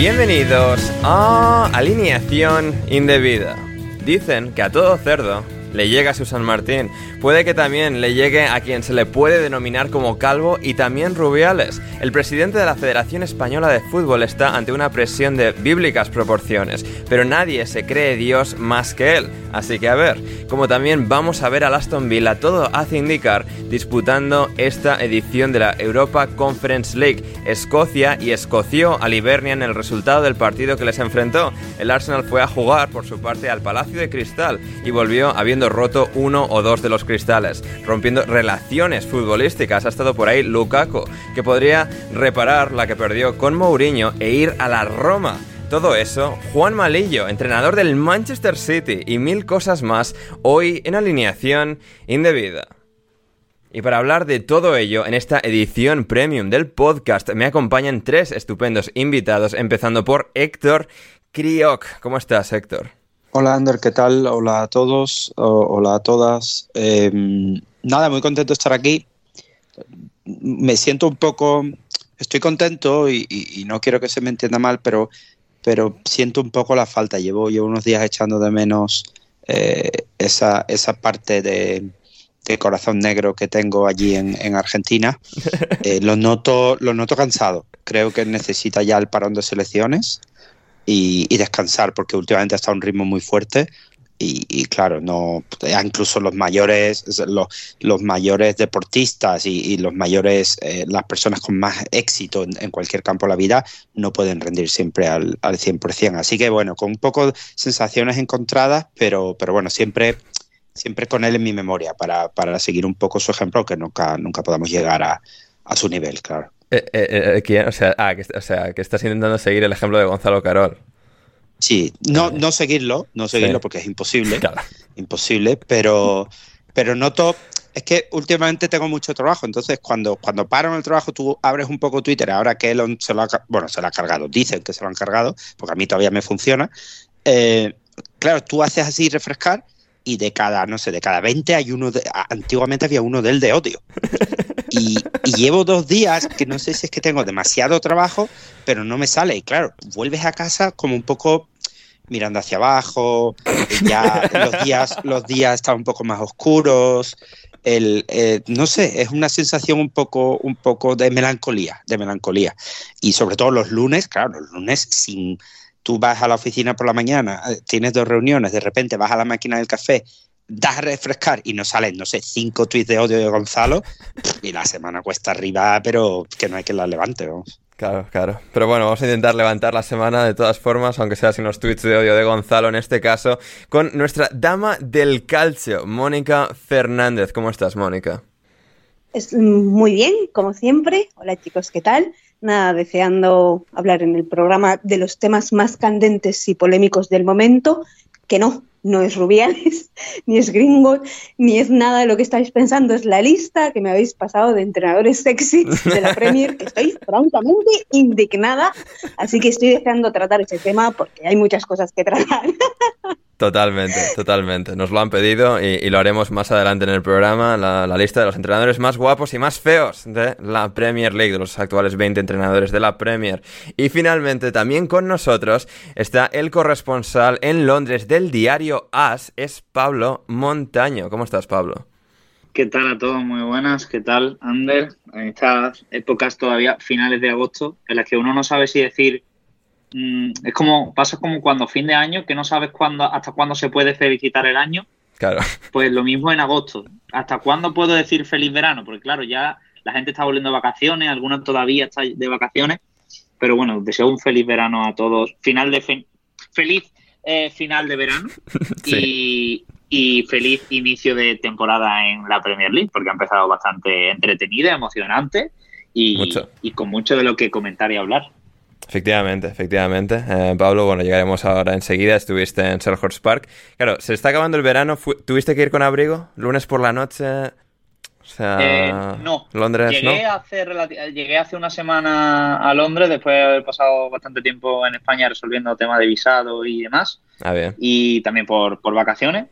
Bienvenidos a Alineación Indebida. Dicen que a todo cerdo le llega su San Martín. Puede que también le llegue a quien se le puede denominar como calvo y también rubiales. El presidente de la Federación Española de Fútbol está ante una presión de bíblicas proporciones, pero nadie se cree Dios más que él. Así que a ver, como también vamos a ver a Aston Villa, todo hace indicar disputando esta edición de la Europa Conference League. Escocia y escoció a Livernia en el resultado del partido que les enfrentó. El Arsenal fue a jugar por su parte al Palacio de Cristal y volvió habiendo roto uno o dos de los cristales, rompiendo relaciones futbolísticas. Ha estado por ahí Lukaku, que podría reparar la que perdió con Mourinho e ir a la Roma. Todo eso, Juan Malillo, entrenador del Manchester City y mil cosas más, hoy en alineación indebida. Y para hablar de todo ello, en esta edición premium del podcast me acompañan tres estupendos invitados, empezando por Héctor Crioc. ¿Cómo estás, Héctor? Hola, Ander, ¿qué tal? Hola a todos, hola a todas. Em, nada, muy contento de estar aquí. Me siento un poco, estoy contento y, no quiero que se me entienda mal, pero, pero siento un poco la falta. Llevo, llevo unos días echando de menos eh, esa, esa parte de, de corazón negro que tengo allí en, Argentina, eh, lo, noto, lo noto cansado. Creo que necesita ya el parón de selecciones y, descansar, porque últimamente ha estado a un ritmo muy fuerte. Y, claro, no incluso los mayores, los, mayores deportistas y, los mayores, eh, las personas con más éxito en, cualquier campo de la vida, no pueden rendir siempre al, al 100%. Así que bueno, con un poco de sensaciones encontradas, pero, pero bueno, siempre siempre con él en mi memoria para, para seguir un poco su ejemplo, que nunca, nunca podamos llegar a, a su nivel, claro. Eh, eh, ah, o sea, que estás intentando seguir el ejemplo de Gonzalo Carol. Sí, no, no seguirlo, no seguirlo porque es imposible, imposible, pero, pero noto, es que últimamente tengo mucho trabajo, entonces cuando, cuando paro en el trabajo tú abres un poco Twitter, ahora que Elon se lo ha, bueno, se lo ha cargado, dicen que se lo han cargado, porque a mí todavía me funciona, eh, claro, tú haces así refrescar y de cada, no sé, de cada 20 hay uno, de, antiguamente había uno del de odio. Y, llevo dos días que no sé si es que tengo demasiado trabajo, pero no me sale. Y claro, vuelves a casa como un poco mirando hacia abajo, ya los días, los días están un poco más oscuros. El, eh, no sé, es una sensación un poco, un poco de melancolía, de melancolía. Y sobre todo los lunes, claro, los lunes sin, tú vas a la oficina por la mañana, eh, tienes dos reuniones, de repente vas a la máquina del café, das a refrescar y no salen, no sé, cinco tweets de odio de Gonzalo y la semana cuesta arriba, pero que no hay que la levante, vamos. Claro, claro. Pero bueno, vamos a intentar levantar la semana de todas formas, aunque sea sin los tweets de odio de Gonzalo en este caso, con nuestra dama del calcio, Mónica Fernández. ¿Cómo estás, Mónica? muy bien, como siempre. Hola chicos, ¿qué tal? Nada, deseando hablar en el programa de los temas más candentes y polémicos del momento, que no, no es Rubiales, ni es Gringo, ni es nada de lo que estáis pensando, es la lista que me habéis pasado de entrenadores sexy de la Premier, que estoy francamente indignada, así que estoy deseando tratar ese tema porque hay muchas cosas que tratar. Totalmente, totalmente. Nos lo han pedido y, lo haremos más adelante en el programa, la, la, lista de los entrenadores más guapos y más feos de la Premier League, de los actuales 20 entrenadores de la Premier. Y finalmente, también con nosotros está el corresponsal en Londres del diario As, es Pablo Montaño. ¿Cómo estás, Pablo? ¿Qué tal a todos? Muy buenas. ¿Qué tal, Ander? En estas épocas todavía, finales de agosto, en las que uno no sabe si decir Mm, es como, pasa como cuando fin de año, que no sabes cuándo, hasta cuándo se puede felicitar el año. Claro. Pues lo mismo en agosto. ¿Hasta cuándo puedo decir feliz verano? Porque claro, ya la gente está volviendo de vacaciones, algunos todavía están de vacaciones. Pero bueno, deseo un feliz verano a todos. Final de feliz eh, final de verano y, feliz inicio de temporada en la Premier League, porque ha empezado bastante entretenida, emocionante y, y con mucho de lo que comentar y hablar. Efectivamente, efectivamente. Eh, Pablo, bueno, llegaremos ahora enseguida. Estuviste en Selhurst Park. Claro, se está acabando el verano. ¿Tuviste que ir con abrigo? ¿Lunes por la noche? O sea, eh, no. Londres, llegué, ¿no? Hace llegué hace una semana a Londres después de haber pasado bastante tiempo en España resolviendo temas de visado y demás. Ah, bien. Y también por, por vacaciones.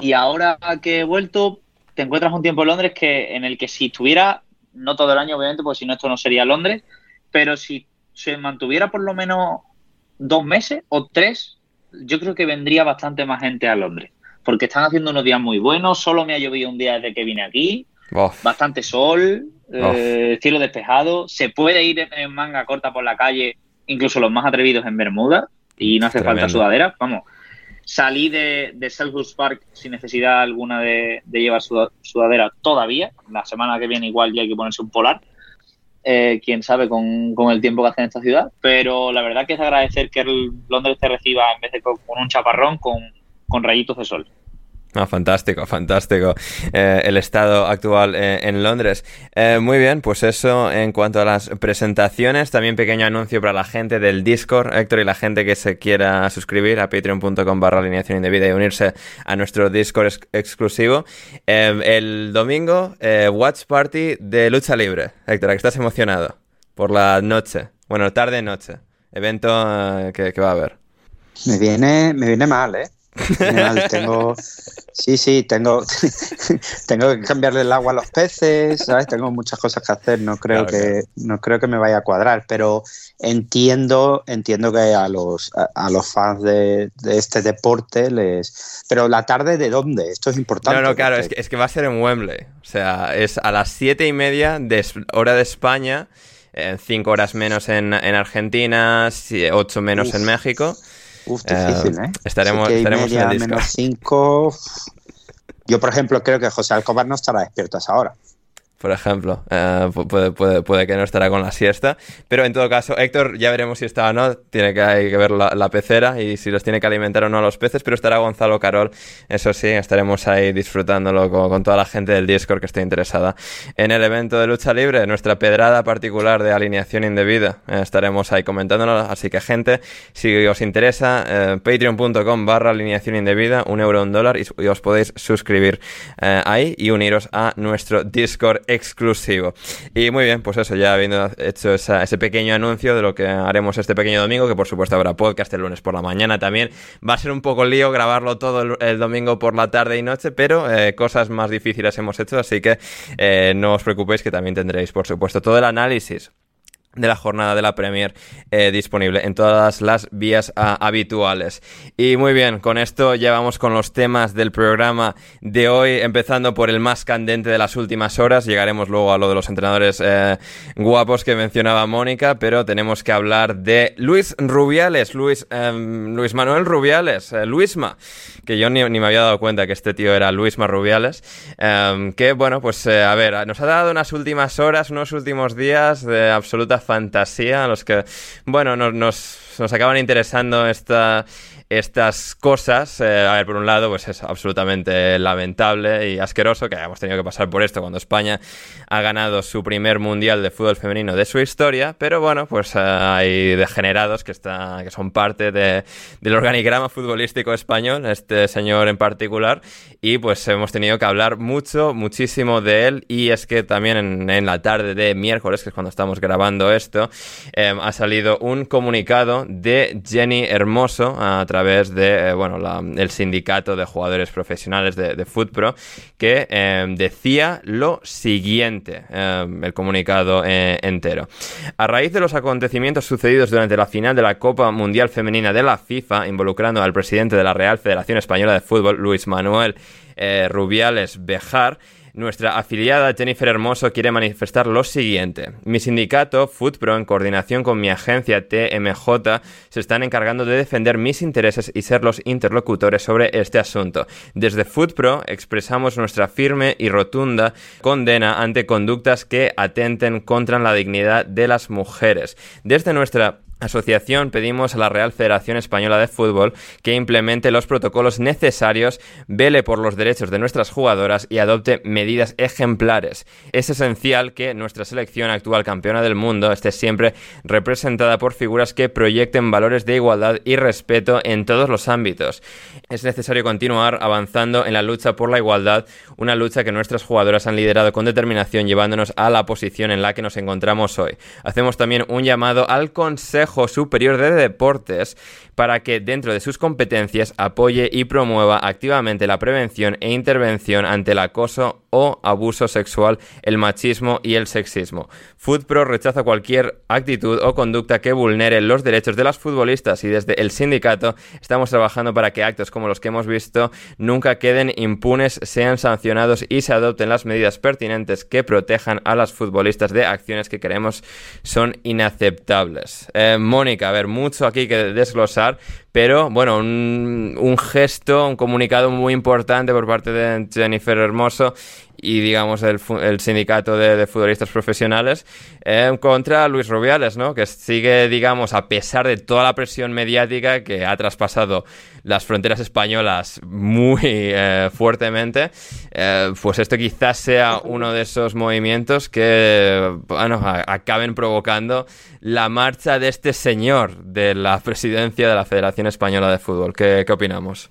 Y ahora que he vuelto, te encuentras un tiempo en Londres que en el que si estuviera, no todo el año obviamente, porque si no esto no sería Londres, pero si se mantuviera por lo menos dos meses o tres, yo creo que vendría bastante más gente a Londres. Porque están haciendo unos días muy buenos, solo me ha llovido un día desde que vine aquí, bastante sol, eh, cielo despejado, se puede ir en manga corta por la calle, incluso los más atrevidos en Bermuda, y no hace falta sudadera. Vamos, salí de, de Selhurst Park sin necesidad alguna de, de llevar sudadera todavía. La semana que viene igual ya hay que ponerse un polar. Eh, quién sabe con, el tiempo que hace en esta ciudad, pero la verdad que es agradecer que el Londres te reciba en vez de con, un chaparrón, con, con rayitos de sol. Ah, fantástico, fantástico. Eh, el estado actual eh, en Londres. muy bien, pues eso en cuanto a las presentaciones. También pequeño anuncio para la gente del Discord, Héctor, y la gente que se quiera suscribir a patreon.com barra alineación indebida y unirse a nuestro Discord exclusivo. el domingo, Watch Party de lucha libre. Héctor, que estás emocionado por la noche. Bueno, tarde-noche. Evento que, que va a haber. Me viene, me viene mal, ¿eh? Tengo, sí, sí, tengo, tengo que cambiarle el agua a los peces, ¿sabes? Tengo muchas cosas que hacer, no creo que, no creo que me vaya a cuadrar, pero entiendo, entiendo que a los, a, los fans de, este deporte les, pero la tarde de dónde, esto es importante. No, no, claro, es, que, es que va a ser en Wembley, o sea, es a las siete y media de hora de España. cinco horas menos en, en Argentina, ocho menos en México. Uf, difícil, ¿eh? Estaremos, estaremos en el menos 5. Yo, por ejemplo, creo que José Alcobar no estará despierto a esa hora por ejemplo. Eh, puede, puede, puede, que no estará con la siesta. Pero en todo caso, Héctor, ya veremos si está o no. Tiene que, hay que ver la, pecera y si los tiene que alimentar o no a los peces. Pero estará Gonzalo Carol. Eso sí, estaremos ahí disfrutándolo con, toda la gente del Discord que esté interesada en el evento de lucha libre. Nuestra pedrada particular de alineación indebida. Eh, estaremos ahí comentándolo. Así que, gente, si os interesa, eh, patreon.com barra alineación indebida, un euro, un dólar, y, os podéis suscribir ahí y uniros a nuestro Discord exclusivo. Y muy bien, pues eso, ya habiendo hecho ese pequeño anuncio de lo que haremos este pequeño domingo, que por supuesto habrá podcast el lunes por la mañana también. Va a ser un poco lío grabarlo todo el, domingo por la tarde y noche, pero eh, cosas más difíciles hemos hecho, así que eh, no os preocupéis que también tendréis, por supuesto, todo el análisis de la jornada de la Premier eh, disponible en todas las vías ah, habituales. Y muy bien, con esto ya vamos con los temas del programa de hoy, empezando por el más candente de las últimas horas. Llegaremos luego a lo de los entrenadores eh, guapos que mencionaba Mónica, pero tenemos que hablar de Luis Rubiales, Luis, em, Luis Manuel Rubiales, eh, Luisma, que yo ni, me había dado cuenta que este tío era Luisma Rubiales, que bueno, pues a ver, nos ha dado unas últimas horas, unos últimos días de absoluta fantasía, a los que, bueno, nos, nos, nos acaban interesando esta estas cosas, eh, a ver, por un lado, pues es absolutamente lamentable y asqueroso que hayamos tenido que pasar por esto cuando España ha ganado su primer mundial de fútbol femenino de su historia, pero bueno, pues eh, hay degenerados que, está, que son parte de, del organigrama futbolístico español, este señor en particular, y pues hemos tenido que hablar mucho, muchísimo de él, y es que también en, la tarde de miércoles, que es cuando estamos grabando esto, eh, ha salido un comunicado de Jenny Hermoso a través través de, eh, bueno, el sindicato de jugadores profesionales de, de FootPro, que em, decía lo siguiente, em, el comunicado eh, entero. A raíz de los acontecimientos sucedidos durante la final de la Copa Mundial Femenina de la FIFA, involucrando al presidente de la Real Federación Española de Fútbol, Luis Manuel eh, Rubiales Bejar, nuestra afiliada Jennifer Hermoso quiere manifestar lo siguiente. Mi sindicato, FoodPro, en coordinación con mi agencia TMJ, se están encargando de defender mis intereses y ser los interlocutores sobre este asunto. Desde FoodPro expresamos nuestra firme y rotunda condena ante conductas que atenten contra la dignidad de las mujeres. Desde nuestra asociación pedimos a la Real Federación Española de Fútbol que implemente los protocolos necesarios, vele por los derechos de nuestras jugadoras y adopte medidas ejemplares. Es esencial que nuestra selección actual campeona del mundo esté siempre representada por figuras que proyecten valores de igualdad y respeto en todos los ámbitos. Es necesario continuar avanzando en la lucha por la igualdad, una lucha que nuestras jugadoras han liderado con determinación llevándonos a la posición en la que nos encontramos hoy. Hacemos también un llamado al Consejo Superior de Deportes para que dentro de sus competencias apoye y promueva activamente la prevención e intervención ante el acoso o abuso sexual, el machismo y el sexismo. FoodPro rechaza cualquier actitud o conducta que vulnere los derechos de las futbolistas y desde el sindicato estamos trabajando para que actos como los que hemos visto nunca queden impunes, sean sancionados y se adopten las medidas pertinentes que protejan a las futbolistas de acciones que creemos son inaceptables. Eh, Mónica, a ver, mucho aquí que desglosar pero bueno, un, gesto, un comunicado muy importante por parte de Jennifer Hermoso y digamos el, sindicato de, futbolistas profesionales eh, contra Luis Rubiales, ¿no? Que sigue, digamos, a pesar de toda la presión mediática que ha traspasado las fronteras españolas muy eh, fuertemente, eh, pues esto quizás sea uno de esos movimientos que, bueno, acaben provocando la marcha de este señor de la presidencia de la Federación Española de Fútbol. ¿Qué, qué opinamos?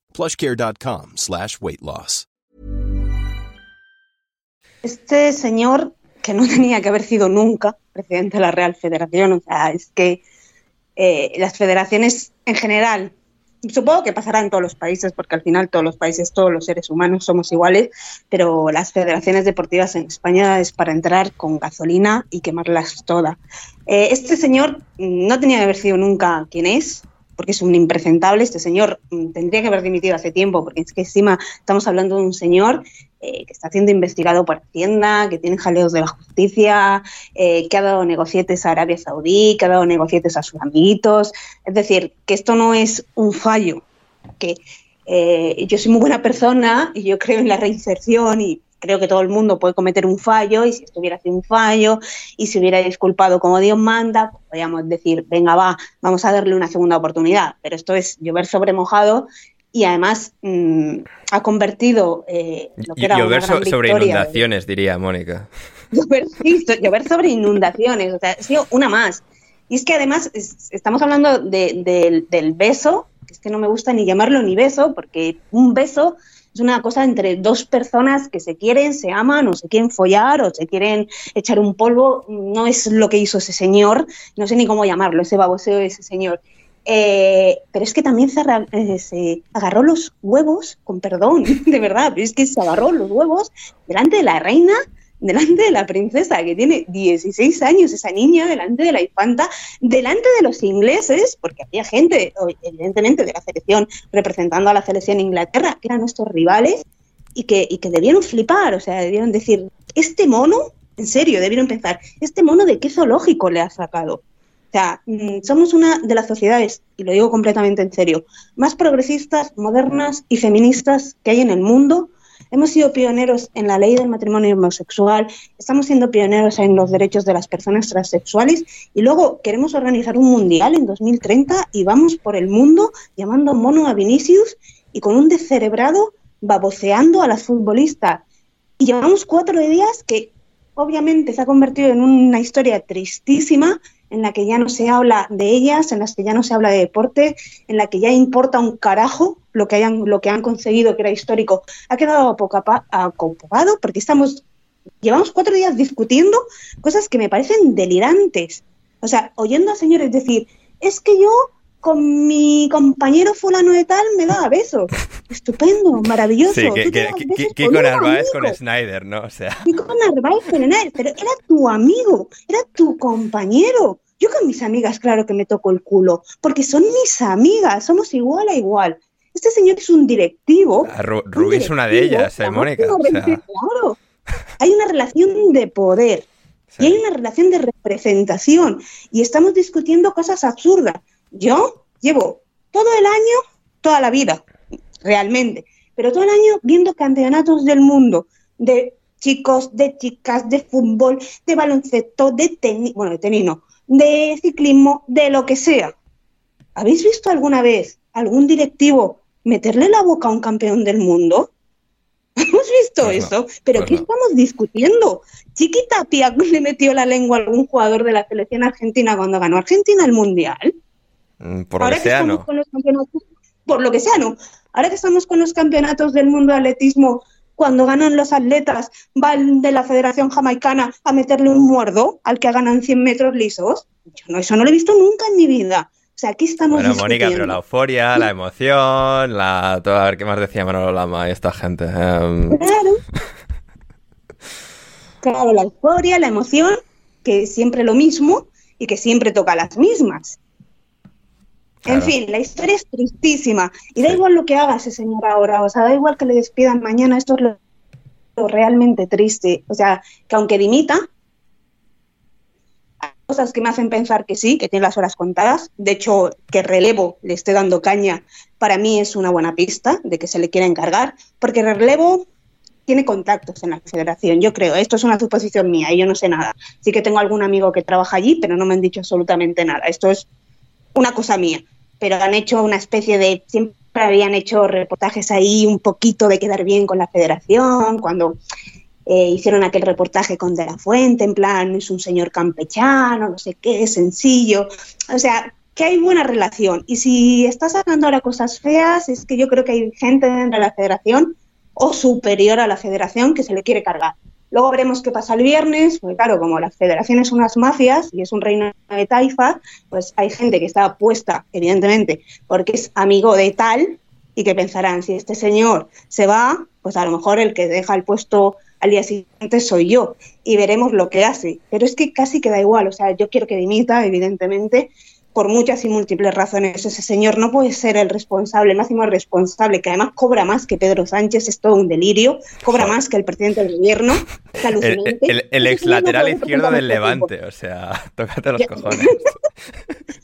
plushcare.com slash weight loss. Este señor, que no tenía que haber sido nunca presidente de la Real Federación, o sea, es que eh, las federaciones en general, supongo que pasará en todos los países, porque al final todos los países, todos los seres humanos somos iguales, pero las federaciones deportivas en España es para entrar con gasolina y quemarlas todas. Eh, este señor no tenía que haber sido nunca quien es, porque es un impresentable. Este señor mm, tendría que haber dimitido hace tiempo, porque es que encima estamos hablando de un señor eh, que está siendo investigado por Hacienda, que tiene jaleos de la justicia, eh, que ha dado negocietes a Arabia Saudí, que ha dado negocietes a sus amiguitos. Es decir, que esto no es un fallo, que eh, yo soy muy buena persona y yo creo en la reinserción y creo que todo el mundo puede cometer un fallo y si estuviera haciendo un fallo y se hubiera disculpado como Dios manda, pues podríamos decir, venga, va, vamos a darle una segunda oportunidad. Pero esto es llover sobre mojado y además mm, ha convertido eh, lo que era Llover una gran so- sobre victoria- inundaciones, diría Mónica. llover, sí, so- llover sobre inundaciones, o sea, ha sido una más. Y es que además es- estamos hablando de- del- del beso, que es que no me gusta ni llamarlo ni beso, porque un beso es una cosa entre dos personas que se quieren, se aman, o se quieren follar, o se quieren echar un polvo. No es lo que hizo ese señor, no sé ni cómo llamarlo, ese baboseo de ese señor. Eh, pero es que también se, eh, se agarró los huevos, con perdón, de verdad, pero es que se agarró los huevos delante de la reina, delante de la princesa, que tiene 16 años, esa niña, delante de la infanta, delante de los ingleses, porque había gente, evidentemente, de la selección representando a la selección Inglaterra, que eran nuestros rivales, y que, y que debieron flipar, o sea, debieron decir, este mono, en serio, debieron pensar, este mono de qué zoológico le ha sacado. O sea, mm, somos una de las sociedades, y lo digo completamente en serio, más progresistas, modernas y feministas que hay en el mundo. Hemos sido pioneros en la ley del matrimonio homosexual, estamos siendo pioneros en los derechos de las personas transexuales y luego queremos organizar un mundial en 2030 y vamos por el mundo llamando mono a Vinicius y con un descerebrado baboseando a las futbolistas. Y llevamos cuatro días que obviamente se ha convertido en una historia tristísima en la que ya no se habla de ellas, en las que ya no se habla de deporte, en la que ya importa un carajo lo que hayan, lo que han conseguido, que era histórico, ha quedado apoca- acopado porque estamos, llevamos cuatro días discutiendo cosas que me parecen delirantes. O sea, oyendo a señores decir, es que yo con mi compañero fulano de tal me daba besos. Estupendo, maravilloso. Sí, que, con con Narváez con. Snyder, ¿no? O sea, con Narváez Berenay, pero era tu amigo, era tu compañero. Yo con mis amigas, claro que me toco el culo, porque son mis amigas, somos igual a igual. Este señor es un directivo. a Ru- un Rubí es una de ellas, ¿eh, Mónica? O sea, claro. Hay una relación de poder y hay una relación de representación y estamos discutiendo cosas absurdas. Yo llevo todo el año, toda la vida, realmente, pero todo el año viendo campeonatos del mundo de chicos, de chicas, de fútbol, de baloncesto, de tenis, bueno, de tenis no, de ciclismo, de lo que sea. ¿Habéis visto alguna vez algún directivo meterle la boca a un campeón del mundo? ¿Hemos visto Pues no, eso? ¿Pero pues qué no. estamos discutiendo? Chiqui Tapia le metió la lengua a algún jugador de la selección argentina cuando ganó Argentina el Mundial. Por lo que que sea, no. con los campeonatos, por lo que sea, no. Ahora que estamos con los campeonatos del mundo de atletismo, cuando ganan los atletas, va el de la Federación Jamaicana a meterle un muerdo al que en 100 metros lisos. Yo no, eso no lo he visto nunca en mi vida. O sea, aquí estamos Bueno, Mónica, pero la euforia, la emoción, la... A ver, ¿qué más decía Manolo Lama y esta gente? Em, Claro. Claro, la euforia, la emoción, que siempre lo mismo y que siempre toca las mismas. En fin, la historia es tristísima. Y da Sí. igual lo que haga ese señor ahora, o sea, da igual que le despidan mañana, esto es lo, lo realmente triste. O sea, que aunque dimita, hay cosas que me hacen pensar que sí, que tiene las horas contadas. De hecho, que relevo le esté dando caña, para mí es una buena pista de que se le quiera encargar, porque relevo tiene contactos en la federación, yo creo. Esto es una suposición mía y yo no sé nada. Sí que tengo algún amigo que trabaja allí, pero no me han dicho absolutamente nada. Esto es una cosa mía. Pero han hecho una especie de. Siempre habían hecho reportajes ahí un poquito de quedar bien con la federación, cuando eh, hicieron aquel reportaje con De la Fuente, en plan, es un señor campechano, no sé qué, sencillo. O sea, que hay buena relación. Y si está sacando ahora cosas feas, es que yo creo que hay gente dentro de la federación o superior a la federación que se le quiere cargar. Luego veremos qué pasa el viernes, porque claro, como las federaciones son unas mafias y es un reino de taifa, pues hay gente que está puesta, evidentemente, porque es amigo de tal y que pensarán, si este señor se va, pues a lo mejor el que deja el puesto al día siguiente soy yo y veremos lo que hace. Pero es que casi queda igual, o sea, yo quiero que dimita, evidentemente, por muchas y múltiples razones. Ese señor no puede ser el responsable, el máximo responsable, que además cobra más que Pedro Sánchez, es todo un delirio, cobra más que el presidente del gobierno. El, el, ex lateral izquierdo del Levante, o sea, tócate los cojones.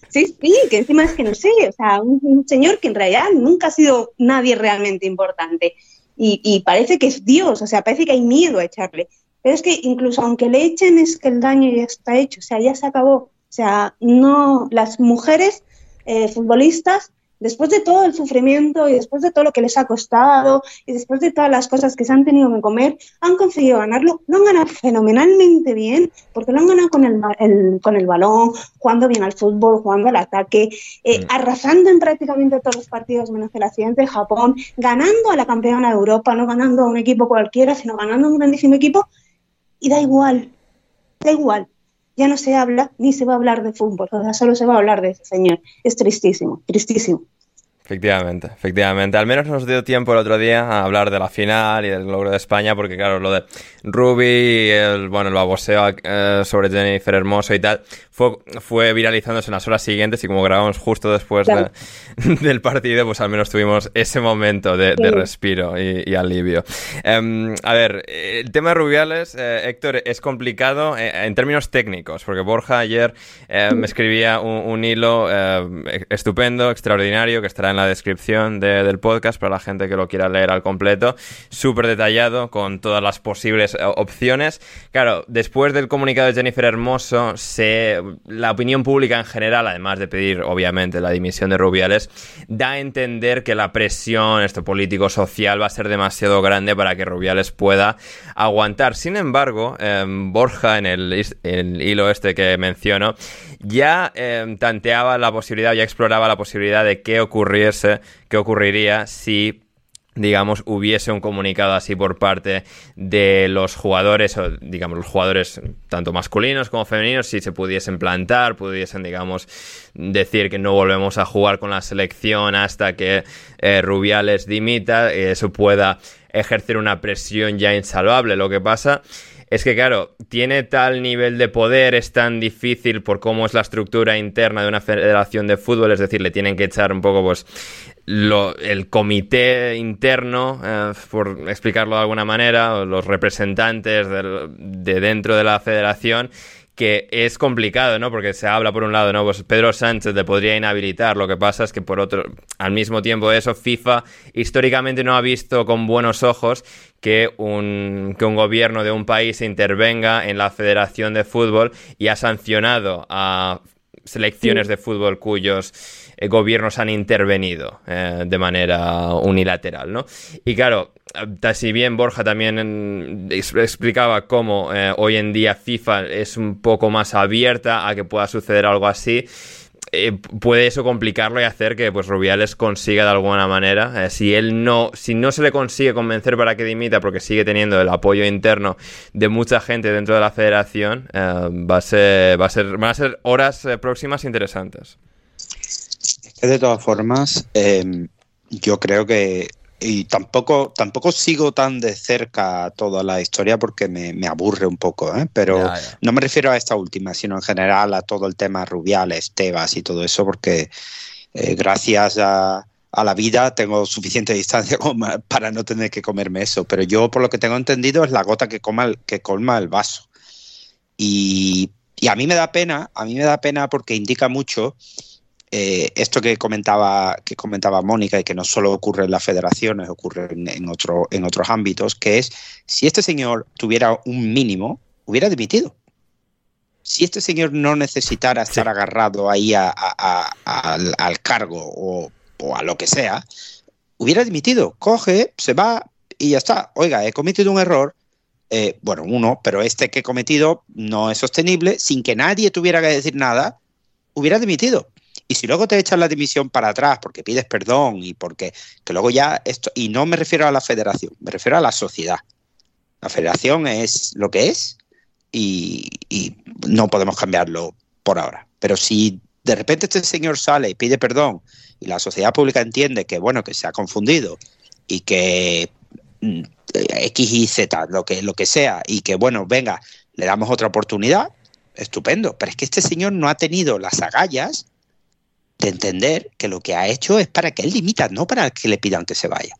Sí, sí, que encima es que no sé, o sea, un, señor que en realidad nunca ha sido nadie realmente importante. Y, y parece que es Dios, o sea, parece que hay miedo a echarle. Pero es que incluso aunque le echen es que el daño ya está hecho, o sea, ya se acabó. O sea, no, las mujeres eh, futbolistas, después de todo el sufrimiento y después de todo lo que les ha costado y después de todas las cosas que se han tenido que comer, han conseguido ganarlo, lo han ganado fenomenalmente bien, porque lo han ganado con el, con el balón, jugando bien al fútbol, jugando al ataque, eh, mm. arrasando en prácticamente todos los partidos menos el accidente de Japón, ganando a la campeona de Europa, no ganando a un equipo cualquiera, sino ganando a un grandísimo equipo, y da igual, da igual ya no se habla ni se va a hablar de fútbol, o sea, solo se va a hablar de ese señor. Es tristísimo, tristísimo. Efectivamente, efectivamente. Al menos nos dio tiempo el otro día a hablar de la final y del logro de España, porque claro, lo de Ruby, el, bueno, el baboseo eh, sobre Jennifer Hermoso y tal, fue, fue viralizándose en las horas siguientes y como grabamos justo después del partido, pues al menos tuvimos ese momento de, respiro y, alivio. Em, a ver, el tema de Rubiales, eh, Héctor, es complicado eh, en términos técnicos, porque Borja ayer me escribía un, un hilo estupendo, extraordinario, que estará en la descripción del podcast para la gente que lo quiera leer al completo. Súper detallado con todas las posibles eh, opciones. Claro, después del comunicado de Jennifer Hermoso, se, la opinión pública en general, además de pedir obviamente la dimisión de Rubiales, da a entender que la presión esto político-social va a ser demasiado grande para que Rubiales pueda aguantar. Sin embargo, em, Borja, en el, el, hilo este que menciono, ya em, tanteaba la posibilidad, ya exploraba la posibilidad de qué ocurría qué ocurriría si digamos, hubiese un comunicado así por parte de los jugadores, o digamos, los jugadores tanto masculinos como femeninos, si se pudiesen plantar, pudiesen, digamos, decir que no volvemos a jugar con la selección hasta que eh, Rubiales dimita, y eso pueda ejercer una presión ya insalvable. Lo que pasa es que, claro, tiene tal nivel de poder, es tan difícil por cómo es la estructura interna de una federación de fútbol, es decir, le tienen que echar un poco, pues, el comité interno, eh, por explicarlo de alguna manera, los representantes de dentro de la federación, que es complicado, ¿no? Porque se habla por un lado, ¿no? Pues Pedro Sánchez le podría inhabilitar, lo que pasa es que por otro, al mismo tiempo eso, FIFA históricamente no ha visto con buenos ojos que un, que un gobierno de un país intervenga en la Federación de Fútbol y ha sancionado a selecciones de fútbol cuyos gobiernos han intervenido eh, de manera unilateral, ¿no? Y claro, si bien Borja también explicaba cómo eh, hoy en día FIFA es un poco más abierta a que pueda suceder algo así, puede eso complicarlo y hacer que pues Rubiales consiga de alguna manera si él no si no se le consigue convencer para que dimita porque sigue teniendo el apoyo interno de mucha gente dentro de la federación va a ser va a ser van a ser horas próximas interesantes de todas formas, em, yo creo que y tampoco tampoco sigo tan de cerca toda la historia porque me, aburre un poco, ¿eh? pero no me refiero a esta última, sino en general a todo el tema Rubiales, Tebas y todo eso, porque eh, gracias a, la vida tengo suficiente distancia para no tener que comerme eso, pero yo por lo que tengo entendido es la gota que, coma que colma el vaso. Y, y a mí me da pena, a mí me da pena porque indica mucho eh, esto que comentaba, que comentaba Mónica y que no solo ocurre en las federaciones, ocurre en, otro, en otros ámbitos, que es si este señor tuviera un mínimo, hubiera dimitido. Si este señor no necesitara estar agarrado ahí al, cargo o, a lo que sea, hubiera dimitido. Coge, se va y ya está. Oiga, he cometido un error, eh, bueno, uno, pero este que he cometido no es sostenible, sin que nadie tuviera que decir nada, hubiera dimitido. Y si luego te echas la dimisión para atrás porque pides perdón y porque que luego ya esto, y no me refiero a la federación, me refiero a la sociedad. La federación es lo que es y, no podemos cambiarlo por ahora. Pero si de repente este señor sale y pide perdón y la sociedad pública entiende que bueno, que se ha confundido y que mm, X y Z, lo que, lo que sea, y que bueno, venga, le damos otra oportunidad, estupendo. Pero es que este señor no ha tenido las agallas de entender que lo que ha hecho es para que él limita, no para que le pidan que se vaya.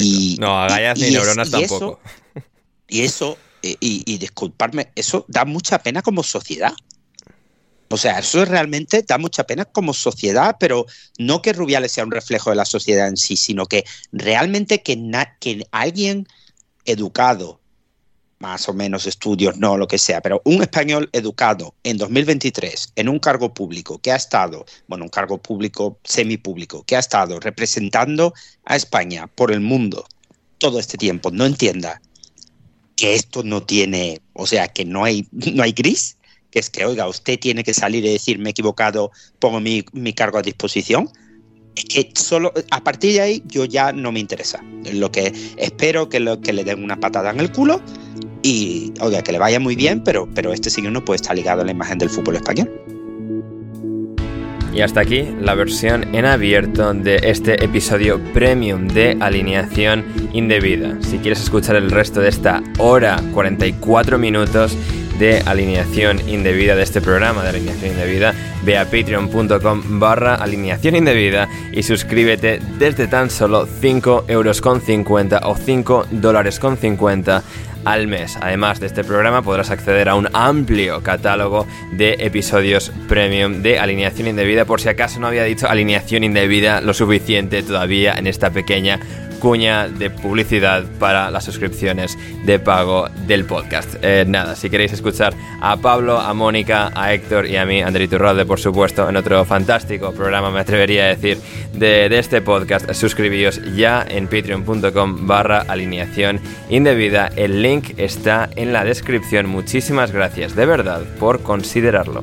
Y, no, agallas ni neuronas tampoco. y eso, y, y, disculparme, eso da mucha pena como sociedad. O sea, eso realmente da mucha pena como sociedad, pero no que Rubiales sea un reflejo de la sociedad en sí, sino que realmente que, que alguien educado, más o menos estudios, no lo que sea, pero un español educado en 2023 en un cargo público que ha estado, bueno, un cargo público semipúblico, que ha estado representando a España por el mundo todo este tiempo, no entienda que esto no tiene, o sea, que no hay, no hay gris, que es que, oiga, usted tiene que salir y decir, me he equivocado, pongo mi, mi cargo a disposición, es que solo a partir de ahí yo ya no me interesa. Lo que espero que, lo, que le den una patada en el culo y, oiga, que le vaya muy bien, pero, pero este señor no puede estar ligado a la imagen del fútbol español. Y hasta aquí la versión en abierto de este episodio premium de alineación indebida. Si quieres escuchar el resto de esta hora 44 minutos, de alineación indebida de este programa de alineación indebida, ve a patreon.com barra alineación indebida y suscríbete desde tan solo 5 euros con 50 o 5 dólares con 50 al mes. Además de este programa podrás acceder a un amplio catálogo de episodios premium de alineación indebida por si acaso no había dicho alineación indebida lo suficiente todavía en esta pequeña cuña de publicidad para las suscripciones de pago del podcast. Eh, nada, si queréis escuchar a Pablo, a Mónica, a Héctor y a mí, André Turralde, por supuesto, en otro fantástico programa, me atrevería a decir, de, de este podcast, suscribíos ya en patreon.com barra alineación indebida. El link está en la descripción. Muchísimas gracias, de verdad, por considerarlo.